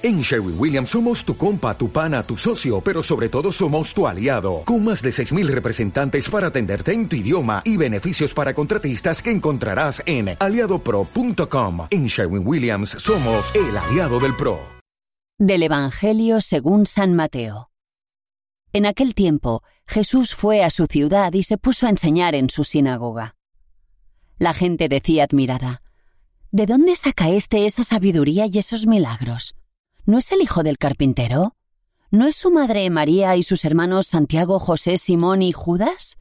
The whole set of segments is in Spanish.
En Sherwin Williams somos tu compa, tu pana, tu socio, pero sobre todo somos tu aliado, con más de 6.000 representantes para atenderte en tu idioma y beneficios para contratistas que encontrarás en aliadopro.com. En Sherwin Williams somos el aliado del PRO. Del Evangelio según San Mateo. En aquel tiempo, Jesús fue a su ciudad y se puso a enseñar en su sinagoga. La gente decía admirada, ¿De dónde saca éste esa sabiduría y esos milagros? ¿No es el hijo del carpintero? ¿No es su madre María y sus hermanos Santiago, José, Simón y Judas?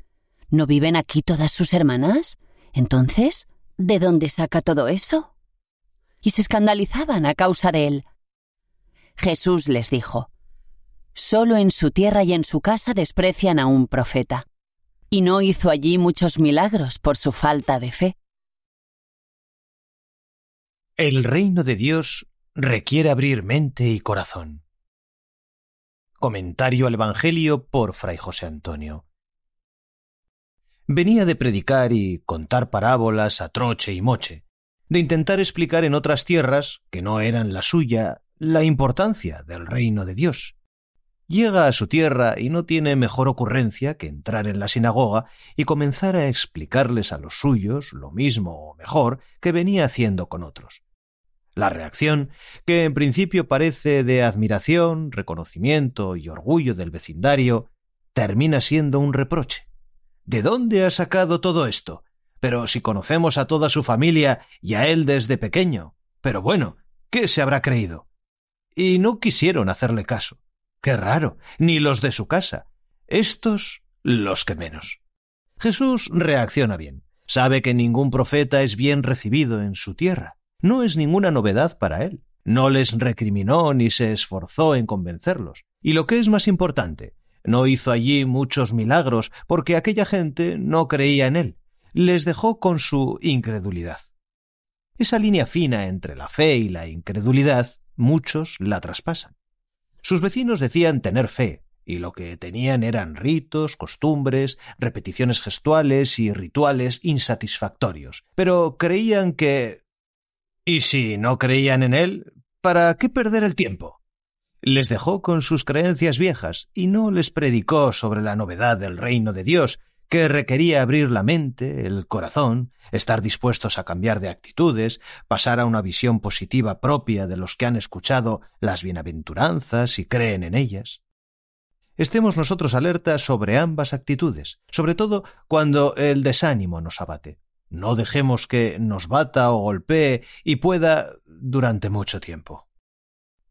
¿No viven aquí todas sus hermanas? Entonces, ¿de dónde saca todo eso? Y se escandalizaban a causa de él. Jesús les dijo, Solo en su tierra y en su casa desprecian a un profeta. Y no hizo allí muchos milagros por su falta de fe. El reino de Dios requiere abrir mente y corazón. Comentario al Evangelio por Fray José Antonio. Venía de predicar y contar parábolas a troche y moche, de intentar explicar en otras tierras, que no eran la suya, la importancia del reino de Dios. Llega a su tierra y no tiene mejor ocurrencia que entrar en la sinagoga y comenzar a explicarles a los suyos lo mismo o mejor que venía haciendo con otros. La reacción, que en principio parece de admiración, reconocimiento y orgullo del vecindario, termina siendo un reproche. ¿De dónde ha sacado todo esto? Pero si conocemos a toda su familia y a él desde pequeño. Pero bueno, ¿qué se habrá creído? Y no quisieron hacerle caso. Qué raro, ni los de su casa. Estos los que menos. Jesús reacciona bien. Sabe que ningún profeta es bien recibido en su tierra no es ninguna novedad para él. No les recriminó ni se esforzó en convencerlos. Y lo que es más importante, no hizo allí muchos milagros porque aquella gente no creía en él. Les dejó con su incredulidad. Esa línea fina entre la fe y la incredulidad, muchos la traspasan. Sus vecinos decían tener fe, y lo que tenían eran ritos, costumbres, repeticiones gestuales y rituales insatisfactorios, pero creían que y si no creían en él, ¿para qué perder el tiempo? Les dejó con sus creencias viejas y no les predicó sobre la novedad del reino de Dios, que requería abrir la mente, el corazón, estar dispuestos a cambiar de actitudes, pasar a una visión positiva propia de los que han escuchado las bienaventuranzas y creen en ellas. Estemos nosotros alertas sobre ambas actitudes, sobre todo cuando el desánimo nos abate. No dejemos que nos bata o golpee y pueda durante mucho tiempo.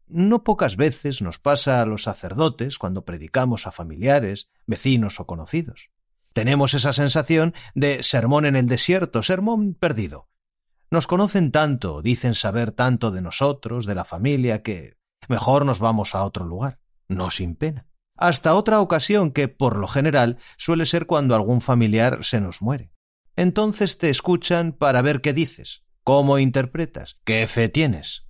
No pocas veces nos pasa a los sacerdotes cuando predicamos a familiares, vecinos o conocidos. Tenemos esa sensación de sermón en el desierto, sermón perdido. Nos conocen tanto, dicen saber tanto de nosotros, de la familia, que mejor nos vamos a otro lugar, no sin pena. Hasta otra ocasión que, por lo general, suele ser cuando algún familiar se nos muere entonces te escuchan para ver qué dices, cómo interpretas, qué fe tienes.